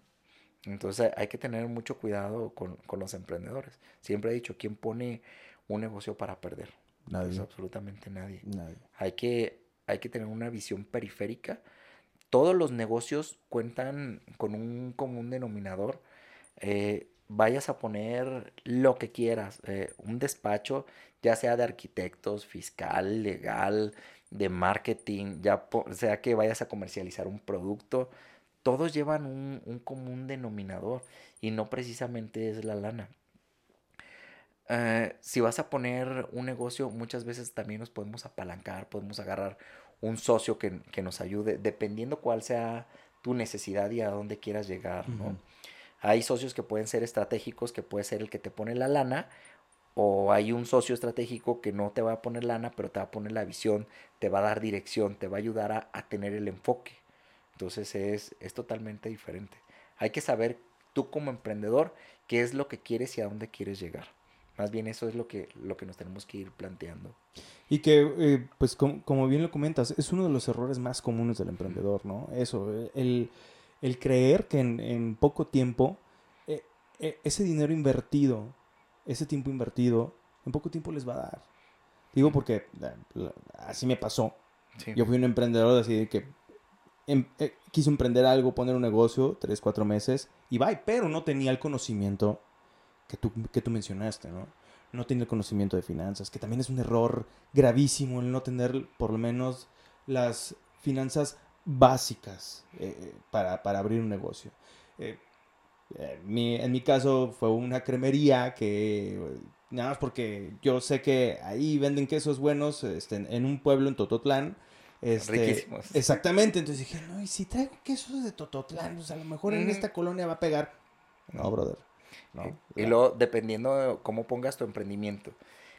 Entonces hay que tener mucho cuidado con, con los emprendedores. Siempre he dicho, ¿quién pone un negocio para perder? Pues Nadie. absolutamente nadie. Nadie. Hay que, hay que tener una visión periférica. Todos los negocios cuentan con un común denominador. Eh, vayas a poner lo que quieras, eh, un despacho, ya sea de arquitectos, fiscal, legal, de marketing, ya sea que vayas a comercializar un producto, todos llevan un, un común denominador y no precisamente es la lana. Eh, si vas a poner un negocio, muchas veces también nos podemos apalancar, podemos agarrar un socio que, que nos ayude, dependiendo cuál sea tu necesidad y a dónde quieras llegar, ¿no? Hay socios que pueden ser estratégicos, que puede ser el que te pone la lana, o hay un socio estratégico que no te va a poner lana, pero te va a poner la visión, te va a dar dirección, te va a ayudar a, a tener el enfoque. Entonces es, es totalmente diferente. Hay que saber tú como emprendedor qué es lo que quieres y a dónde quieres llegar. Más bien eso es lo que, lo que nos tenemos que ir planteando. Y que, eh, pues com- como bien lo comentas, es uno de los errores más comunes del emprendedor, ¿no? Eso, eh, el, el creer que en, en poco tiempo, eh, eh, ese dinero invertido, ese tiempo invertido, en poco tiempo les va a dar. Digo porque así me pasó. Sí. Yo fui un emprendedor así que em- quiso emprender algo, poner un negocio, tres, cuatro meses, y bye, pero no tenía el conocimiento que tú, que tú mencionaste, ¿no? No tenía el conocimiento de finanzas, que también es un error gravísimo el no tener por lo menos las finanzas básicas eh, para, para abrir un negocio. Eh, eh, mi- en mi caso fue una cremería que eh, nada más porque yo sé que ahí venden quesos buenos este, en, en un pueblo en Tototlán. Este, Riquísimos. Exactamente, entonces dije, no, y si traigo quesos de Tototlán, pues a lo mejor en esta colonia va a pegar. No, brother. No. Y luego, dependiendo de cómo pongas tu emprendimiento.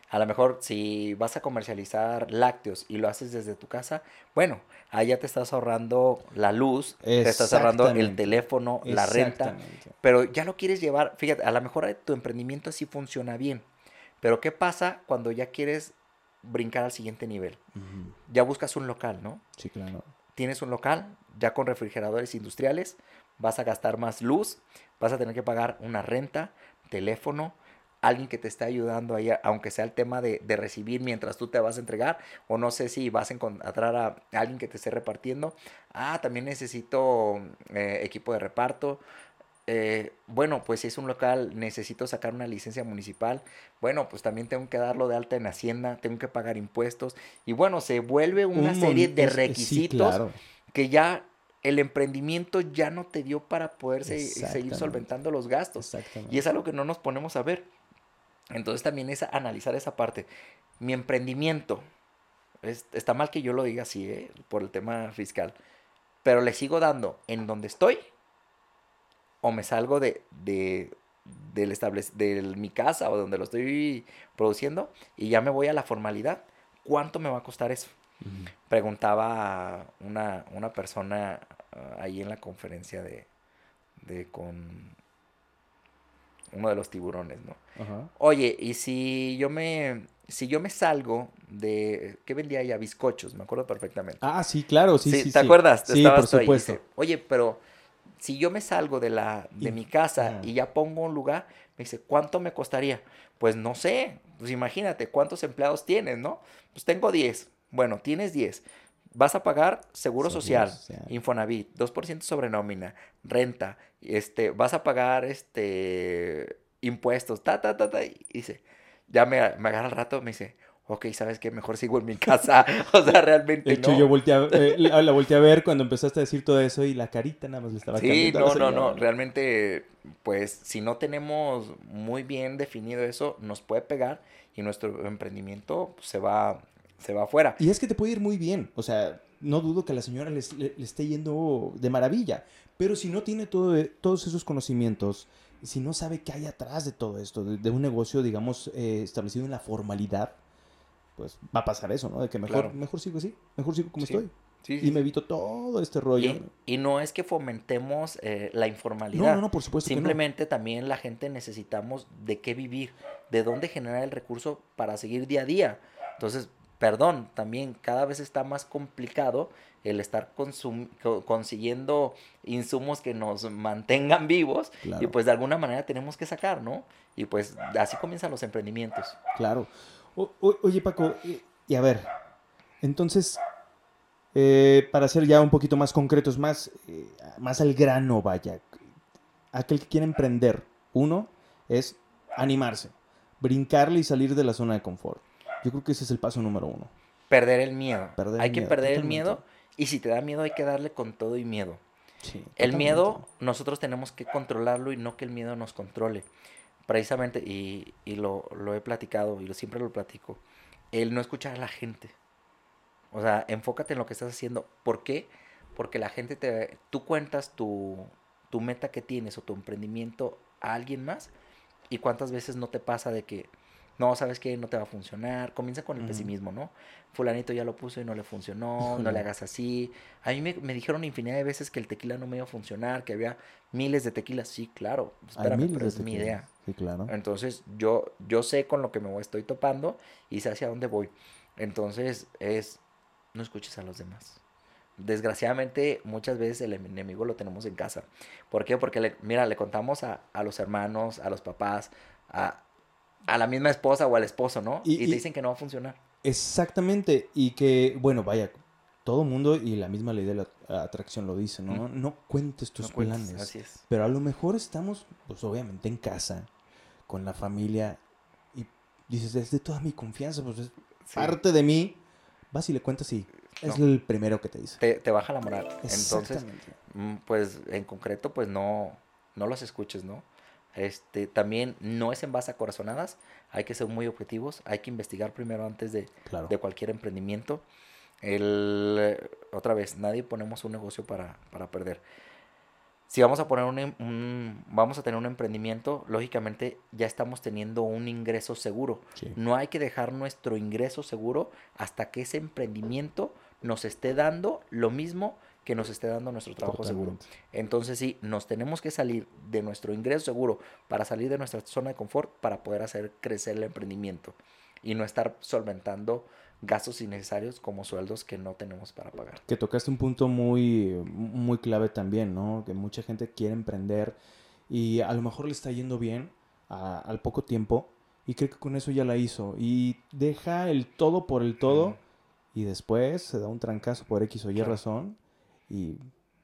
A lo mejor, si vas a comercializar lácteos y lo haces desde tu casa, bueno, ahí ya te estás ahorrando la luz, te estás ahorrando el teléfono, la renta. Pero ya lo quieres llevar, fíjate, a lo mejor tu emprendimiento sí funciona bien. Pero ¿qué pasa cuando ya quieres brincar al siguiente nivel? Ya buscas un local, ¿no? Sí, claro. tienes un local ya con refrigeradores industriales, vas a gastar más luz, vas a tener que pagar una renta, teléfono, alguien que te esté ayudando ahí, aunque sea el tema de, de recibir mientras tú te vas a entregar, o no sé si vas a encontrar a alguien que te esté repartiendo. Ah, también necesito eh, equipo de reparto. Eh, bueno, pues si es un local, necesito sacar una licencia municipal. Bueno, pues también tengo que darlo de alta en Hacienda, tengo que pagar impuestos. Y bueno, se vuelve una Un serie de sí, requisitos claro. que ya el emprendimiento ya no te dio para poder se- seguir solventando los gastos. Y es algo que no nos ponemos a ver. Entonces también es analizar esa parte. Mi emprendimiento, es- está mal que yo lo diga así, ¿eh? por el tema fiscal, pero le sigo dando en donde estoy o me salgo de, de, del establec- de mi casa o donde lo estoy produciendo y ya me voy a la formalidad. ¿Cuánto me va a costar eso? Preguntaba una, una persona ahí en la conferencia de, de con uno de los tiburones, ¿no? Ajá. Oye, y si yo me si yo me salgo de ¿qué vendía ella? Bizcochos, me acuerdo perfectamente. Ah, sí, claro, sí, Sí, sí. ¿te sí. acuerdas? Sí, Estabas por ahí, supuesto. dice, Oye, pero si yo me salgo de la de Y- mi casa y ya pongo un lugar, me dice, ¿cuánto me costaría? Pues no sé, pues imagínate, ¿cuántos empleados tienes, no? Pues tengo 10. Bueno, tienes 10. Vas a pagar seguro Seguro social, social. Infonavit, 2% sobre nómina, renta, este, vas a pagar este impuestos, ta, ta, ta, ta. Y dice, ya me, me agarra el rato, me dice, ok, ¿sabes qué? Mejor sigo en mi casa. o sea, realmente De hecho, no. yo volteé a, eh, la, la volteé a ver cuando empezaste a decir todo eso y la carita nada más le estaba Sí, no, no, no. Realmente, pues, si no tenemos muy bien definido eso, nos puede pegar y nuestro emprendimiento se va, se va afuera. Y es que te puede ir muy bien. O sea, no dudo que a la señora le, le esté yendo de maravilla. Pero si no tiene todo, eh, todos esos conocimientos, si no sabe qué hay atrás de todo esto, de, de un negocio, digamos, eh, establecido en la formalidad, pues va a pasar eso, ¿no? De que mejor, Claro. mejor sigo así, mejor sigo como Sí, estoy. Sí, sí, Y me evito todo este rollo. Y, y no es que fomentemos eh, la informalidad. No, no, no, por supuesto Simplemente también la gente necesitamos de qué vivir, de dónde generar el recurso para seguir día a día. Entonces, perdón, también cada vez está más complicado el estar consiguiendo insumos que nos mantengan vivos y pues de alguna manera tenemos que sacar, ¿no? Y pues así comienzan los emprendimientos. claro. O- o- oye, Paco, y, y a ver, entonces, eh, para ser ya un poquito más concretos, más, eh, más al grano, vaya, aquel que quiere emprender, uno es animarse, brincarle y salir de la zona de confort. Yo creo que ese es el paso número uno. Perder el miedo. Perder hay el que miedo, perder el miedo y si te da miedo hay que darle con todo y miedo. Sí, El totalmente. miedo nosotros tenemos que controlarlo y no que el miedo nos controle. Precisamente, y, y lo, lo he platicado y lo, siempre lo platico, el no escuchar a la gente. O sea, enfócate en lo que estás haciendo. ¿Por qué? porque la gente te, tú cuentas tu, tu meta que tienes o tu emprendimiento a alguien más y cuántas veces no te pasa de que no, sabes que no te va a funcionar. Comienza con el pesimismo, ¿no? Fulanito ya lo puso y no le funcionó, no le hagas así. A mí me, me dijeron infinidad de veces que el tequila no me iba a funcionar, que había miles de tequilas. Sí, claro, espérame, pero es mi idea. Sí, claro. Entonces, yo, yo sé con lo que me voy- estoy topando y sé hacia dónde voy. Entonces, es, no escuches a los demás. Desgraciadamente, muchas veces el enemigo lo tenemos en casa. ¿Por qué? Porque, le- mira, le contamos a, a los hermanos, a los papás, a, a la misma esposa o al esposo, ¿no? Y- Y, y- te dicen que no va a funcionar. Exactamente. Y que, bueno, vaya, todo mundo y la misma ley de la atracción lo dice, ¿no? No cuentes tus No cuentes, planes. Así es. Pero a lo mejor estamos, pues obviamente en casa, con la familia, y dices, es de toda mi confianza, pues es Sí. parte de mí. Vas y le cuentas y es No. el primero que te dice. Te, te baja la moral. Entonces, Exactamente. Mm, pues en concreto, pues no, no los escuches, ¿no? Este, también no es en base a corazonadas, hay que ser muy objetivos, hay que investigar primero antes de, Claro. de cualquier emprendimiento. El, otra vez, nadie ponemos un negocio para, para perder. Si vamos a poner un, em- un- vamos a tener un emprendimiento, lógicamente ya estamos teniendo un ingreso seguro. Sí. No hay que dejar nuestro ingreso seguro hasta que ese emprendimiento nos esté dando lo mismo que nos esté dando nuestro trabajo seguro. Entonces sí, nos tenemos que salir de nuestro ingreso seguro para salir de nuestra zona de confort para poder hacer crecer el emprendimiento y no estar solventando gastos innecesarios como sueldos que no tenemos para pagar. Que tocaste un punto muy, muy clave también, ¿no? Que mucha gente quiere emprender y a lo mejor le está yendo bien a- al poco tiempo y cree que con eso ya la hizo y deja el todo por el todo y después se da un trancazo por X o Y Claro. razón y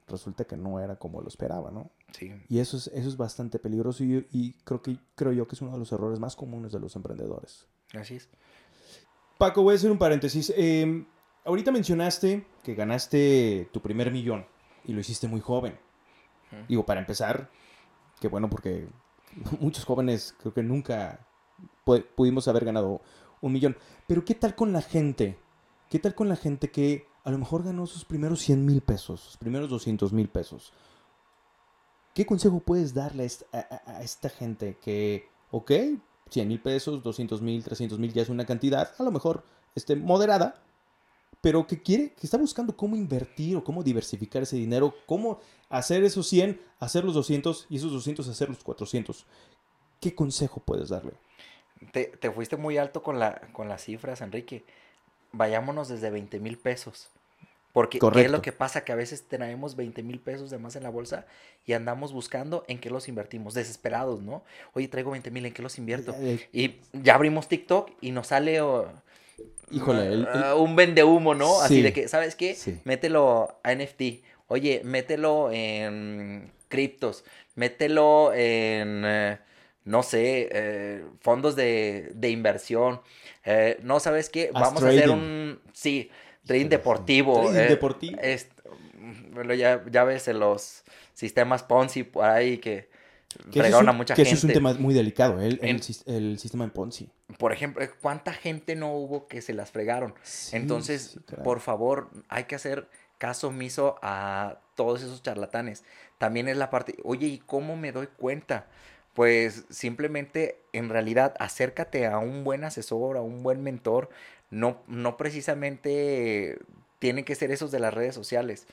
resulta que no era como lo esperaba, ¿no? Sí, Y eso es, eso es bastante peligroso y, y creo, que, creo yo que es uno de los errores más comunes de los emprendedores. así es. Paco, voy a hacer un paréntesis. Eh, ahorita mencionaste que ganaste tu primer millón y lo hiciste muy joven. Digo, para empezar, qué bueno porque muchos jóvenes creo que nunca pu- pudimos haber ganado un millón. Pero ¿qué tal con la gente? ¿Qué tal con la gente que a lo mejor ganó sus primeros 100 mil pesos, sus primeros 200 mil pesos? ¿Qué consejo puedes darle a esta, gente que, ok, 100 mil pesos, 200 mil, 300 mil ya es una cantidad, a lo mejor este, moderada, pero que quiere, que está buscando cómo invertir o cómo diversificar ese dinero, cómo hacer esos 100, hacer los 200 y esos 200 hacer los 400. ¿Qué consejo puedes darle? Te, te fuiste muy alto con, la, con las cifras, Enrique. Vayámonos desde 20 mil pesos. Porque ¿qué es lo que pasa? Que a veces tenemos 20 mil pesos de más en la bolsa y andamos buscando en qué los invertimos. Desesperados, ¿no? Oye, traigo 20 mil, ¿en qué los invierto? Eh, Y ya abrimos TikTok y nos sale oh, Híjole, el- el- un vende humo, ¿no? Así Sí. de que, ¿sabes qué? Sí. Mételo a NFT. Oye, mételo en criptos. Mételo en, eh, no sé, eh, fondos de, de inversión. Eh, no, ¿sabes qué? Vamos a hacer un, sí, trading deportivo. trading eh, deportivo. es- bueno, ya, ya ves en los sistemas Ponzi por ahí que, que fregaron a mucha que gente. eso es un tema muy delicado, el, En- sistema de Ponzi. Por ejemplo, ¿cuánta gente no hubo que se las fregaron? Sí, Entonces, sí, por favor, hay que hacer caso omiso a todos esos charlatanes. También es la parte, oye, ¿y cómo me doy cuenta? Pues simplemente, en realidad, acércate a un buen asesor, a un buen mentor. No, no precisamente tienen que ser esos de las redes sociales.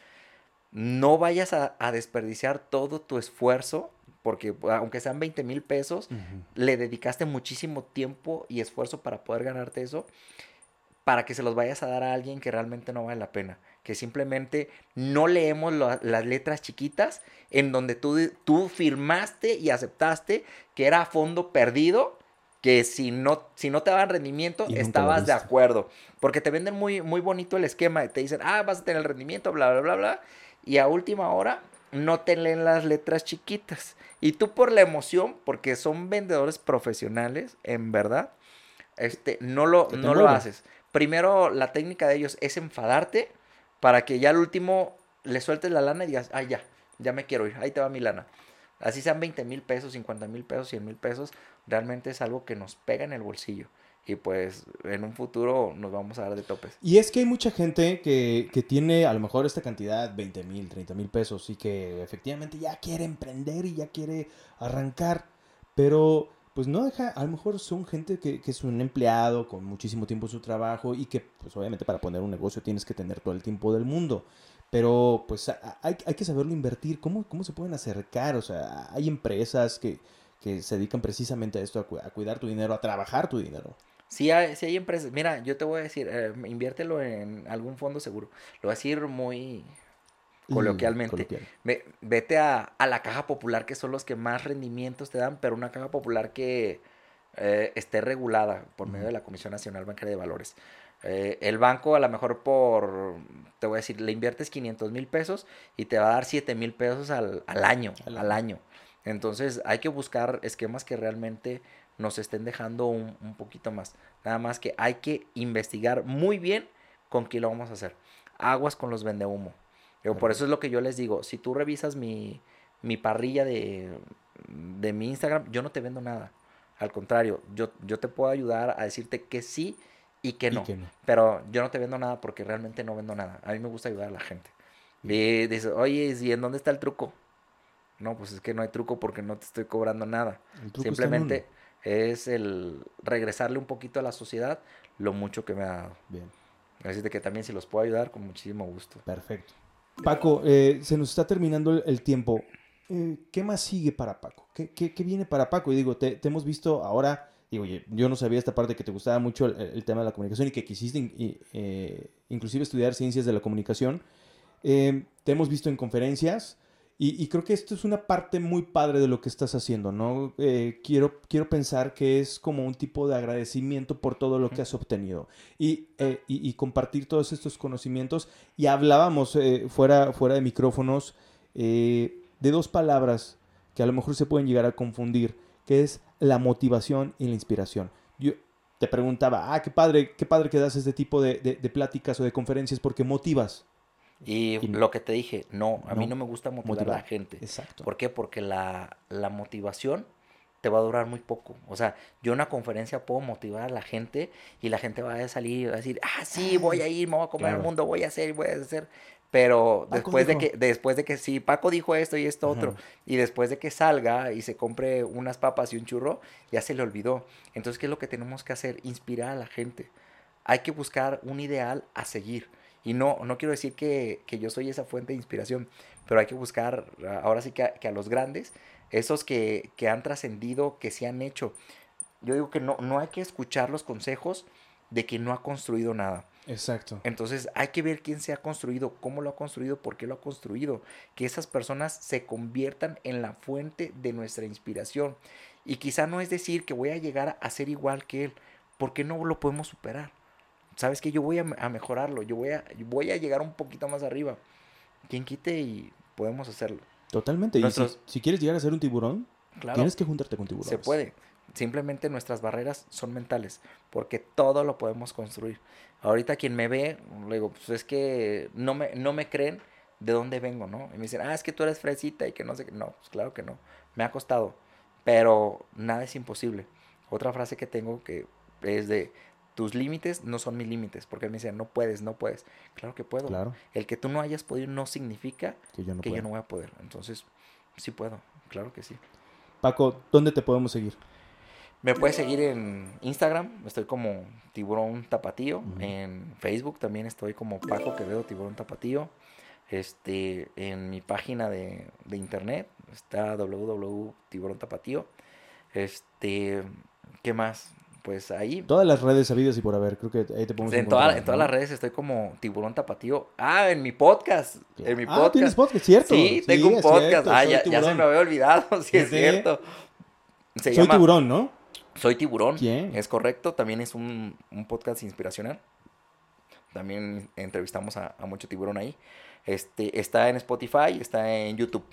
No vayas a, a desperdiciar todo tu esfuerzo, porque aunque sean 20 mil pesos, le dedicaste muchísimo tiempo y esfuerzo para poder ganarte eso, para que se los vayas a dar a alguien que realmente no vale la pena. Que simplemente no leemos la- las letras chiquitas en donde tú, tú firmaste y aceptaste que era a fondo perdido, que si no, si no te daban rendimiento, Y lo estabas de acuerdo. Porque te venden muy, muy bonito el esquema. Te dicen, ah, vas a tener el rendimiento, bla, bla, bla, bla. Y a última hora no te leen las letras chiquitas. Y tú por la emoción, porque son vendedores profesionales, en verdad, este, no lo, no lo haces. Primero, la técnica de ellos es enfadarte para que ya al último le sueltes la lana y digas, ay, ya, ya me quiero ir, ahí te va mi lana. Así sean 20 mil pesos, 50 mil pesos, 100 mil pesos, realmente es algo que nos pega en el bolsillo. y pues en un futuro nos vamos a dar de topes. Y es que hay mucha gente que, que tiene a lo mejor esta cantidad, 20 mil, 30 mil pesos, y que efectivamente ya quiere emprender y ya quiere arrancar, pero pues no deja, a lo mejor son gente que, que es un empleado con muchísimo tiempo en su trabajo y que pues obviamente para poner un negocio tienes que tener todo el tiempo del mundo. Pero pues hay, hay que saberlo invertir. ¿Cómo, ¿Cómo se pueden acercar? O sea, hay empresas que, que se dedican precisamente a esto, a, cuidar tu dinero, a trabajar tu dinero. Sí hay, hay empresas. Mira, yo te voy a decir, eh, inviértelo en algún fondo seguro. Lo voy a decir muy coloquialmente. vete a, la caja popular, que son los que más rendimientos te dan, pero una caja popular que eh, esté regulada por medio de la Comisión Nacional Bancaria de Valores. Eh, el banco a lo mejor por, te voy a decir, le inviertes 500 mil pesos y te va a dar 7 mil pesos al, año, al año. Entonces hay que buscar esquemas que realmente nos estén dejando un, poquito más. Nada más que hay que investigar muy bien con qué lo vamos a hacer. Aguas con los vende por eso es lo que yo les digo. Si tú revisas mi, parrilla de, de, mi Instagram, yo no te vendo nada. Al contrario, yo, yo te puedo ayudar a decirte que sí y que, no. Pero yo no te vendo nada porque realmente no vendo nada. A mí me gusta ayudar a la gente. Y dices, oye, ¿y en dónde está el truco? No, pues es que no hay truco porque no te estoy cobrando nada. Simplemente es el regresarle un poquito a la sociedad lo mucho que me ha dado. Bien. Así de que también si los puedo ayudar, con muchísimo gusto. Perfecto. Paco, eh, se nos está terminando el, tiempo. Eh, ¿Qué más sigue para Paco? ¿Qué, qué, viene para Paco? Y digo, te, hemos visto ahora, digo, oye, yo no sabía esta parte que te gustaba mucho el, tema de la comunicación y que quisiste eh, inclusive estudiar ciencias de la comunicación. te hemos visto en conferencias. Y, creo que esto es una parte muy padre de lo que estás haciendo, ¿no? Eh, quiero, quiero pensar que es como un tipo de agradecimiento por todo lo que has obtenido y, eh, y, compartir todos estos conocimientos. Y hablábamos eh, fuera, fuera de micrófonos de dos palabras que a lo mejor se pueden llegar a confundir, que es la motivación y la inspiración. Yo te preguntaba, ah, qué padre, qué padre que das este tipo de, de, de pláticas o de conferencias porque motivas. Y, lo que te dije, no, a mí no me gusta motivar, a la gente. Exacto. ¿Por qué? Porque la, la, motivación te va a durar muy poco. O sea, yo en una conferencia puedo motivar a la gente y la gente va a salir y va a decir, ah, sí, voy a ir, me voy a comer el mundo, voy a hacer, voy a hacer. Pero después de, que, después de que sí, Paco dijo esto y esto otro, y después de que salga y se compre unas papas y un churro, ya se le olvidó. Entonces, ¿qué es lo que tenemos que hacer? Inspirar a la gente. Hay que buscar un ideal a seguir. Y no, no quiero decir que, yo soy esa fuente de inspiración, pero hay que buscar, ahora sí que a, los grandes, esos que, han trascendido, que se han hecho. Yo digo que no, no hay que escuchar los consejos de quien no ha construido nada. Exacto. Entonces hay que ver quién se ha construido, cómo lo ha construido, por qué lo ha construido. Que esas personas se conviertan en la fuente de nuestra inspiración. Y quizá no es decir que voy a llegar a ser igual que él, porque no lo podemos superar sabes que yo voy a, mejorarlo, yo voy a, voy a llegar un poquito más arriba. Quien quite y podemos hacerlo. Totalmente. Y si, quieres llegar a ser un tiburón, tienes que juntarte con tiburones. Se puede. Simplemente nuestras barreras son mentales, porque todo lo podemos construir. Ahorita quien me ve, le digo, pues es que no me, no me creen de dónde vengo, ¿no? Y me dicen, ah, es que tú eres fresita y que no sé qué. No, pues claro que no. Me ha costado. Pero nada es imposible. Otra frase que tengo que es de, tus límites no son mis límites, porque me dicen, no puedes, no puedes. Claro que puedo. Claro. El que tú no hayas podido no significa que yo no, voy a poder. Entonces, sí puedo, claro que sí. Paco, ¿dónde te podemos seguir? Me puedes seguir en Instagram, estoy como Tiburón Tapatío. En Facebook también estoy como Paco Quevedo Tiburón Tapatío. Este, en mi página de, de internet está www.tiburontapatío. Este, ¿qué más? Pues ahí. Todas las redes sabidas y por haber, creo que ahí te podemos En, en todas las redes estoy como Tiburón Tapatío. Ah, en mi podcast. En mi ah, tienes podcast, ¿cierto? Sí, tengo un podcast. ah, ya, se me había olvidado, sí, es cierto. Soy Tiburón, ¿no? Soy Tiburón. ¿Quién? Es correcto, también es un, un podcast inspiracional. También entrevistamos a, a mucho tiburón ahí. Este, está en Spotify, está en YouTube.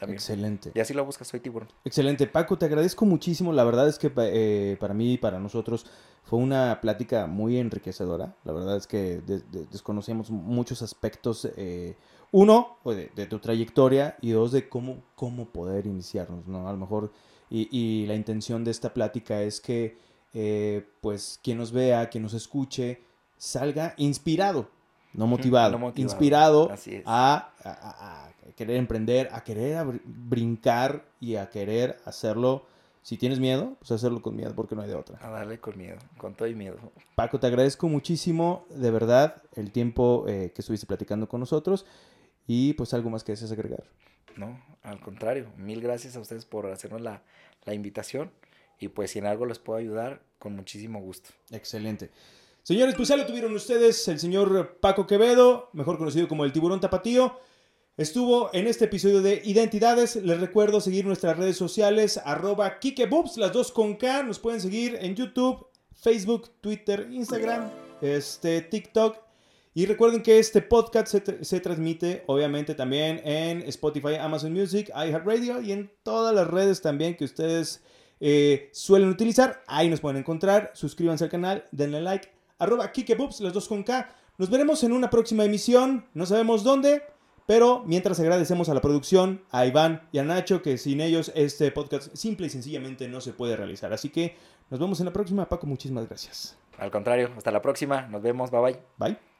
Excelente. Y así lo buscas, soy tiburón. Excelente. Paco, te agradezco muchísimo. La verdad es que eh, para mí y para nosotros fue una plática muy enriquecedora. La verdad es que desconocíamos muchos aspectos. Eh, uno, pues, de, tu trayectoria y dos, de cómo, cómo poder iniciarnos, ¿no? A lo mejor, y, y la intención de esta plática es que eh, pues quien nos vea, quien nos escuche, salga inspirado, no motivado, no motivado, inspirado a, a- a querer emprender, a querer abr- brincar y a querer hacerlo. Si tienes miedo, pues hacerlo con miedo, porque no hay de otra. A darle con miedo, con todo y miedo. Paco, te agradezco muchísimo, de verdad, el tiempo eh, que estuviste platicando con nosotros y pues algo más que desees agregar. No, al contrario, mil gracias a ustedes por hacernos la, la invitación y pues si en algo les puedo ayudar, con muchísimo gusto. Excelente. Señores, pues ya lo tuvieron ustedes, el señor Paco Quevedo, mejor conocido como el tiburón tapatío. Estuvo en este episodio de Identidades. Les recuerdo seguir nuestras redes sociales, arroba KikeBoobs, las dos con K. Nos pueden seguir en YouTube, Facebook, Twitter, Instagram, este, TikTok. Y recuerden que este podcast se transmite obviamente también en Spotify, Amazon Music, iHeartRadio y en todas las redes también que ustedes eh, suelen utilizar. Ahí nos pueden encontrar. Suscríbanse al canal, denle like. Arroba KikeBoobs, las dos con K. Nos veremos en una próxima emisión. No sabemos dónde. Pero mientras agradecemos a la producción, a Iván y a Nacho, que sin ellos este podcast simple y sencillamente no se puede realizar. Así que nos vemos en la próxima. Paco, muchísimas gracias. Al contrario, hasta la próxima, nos vemos, bye bye. Bye.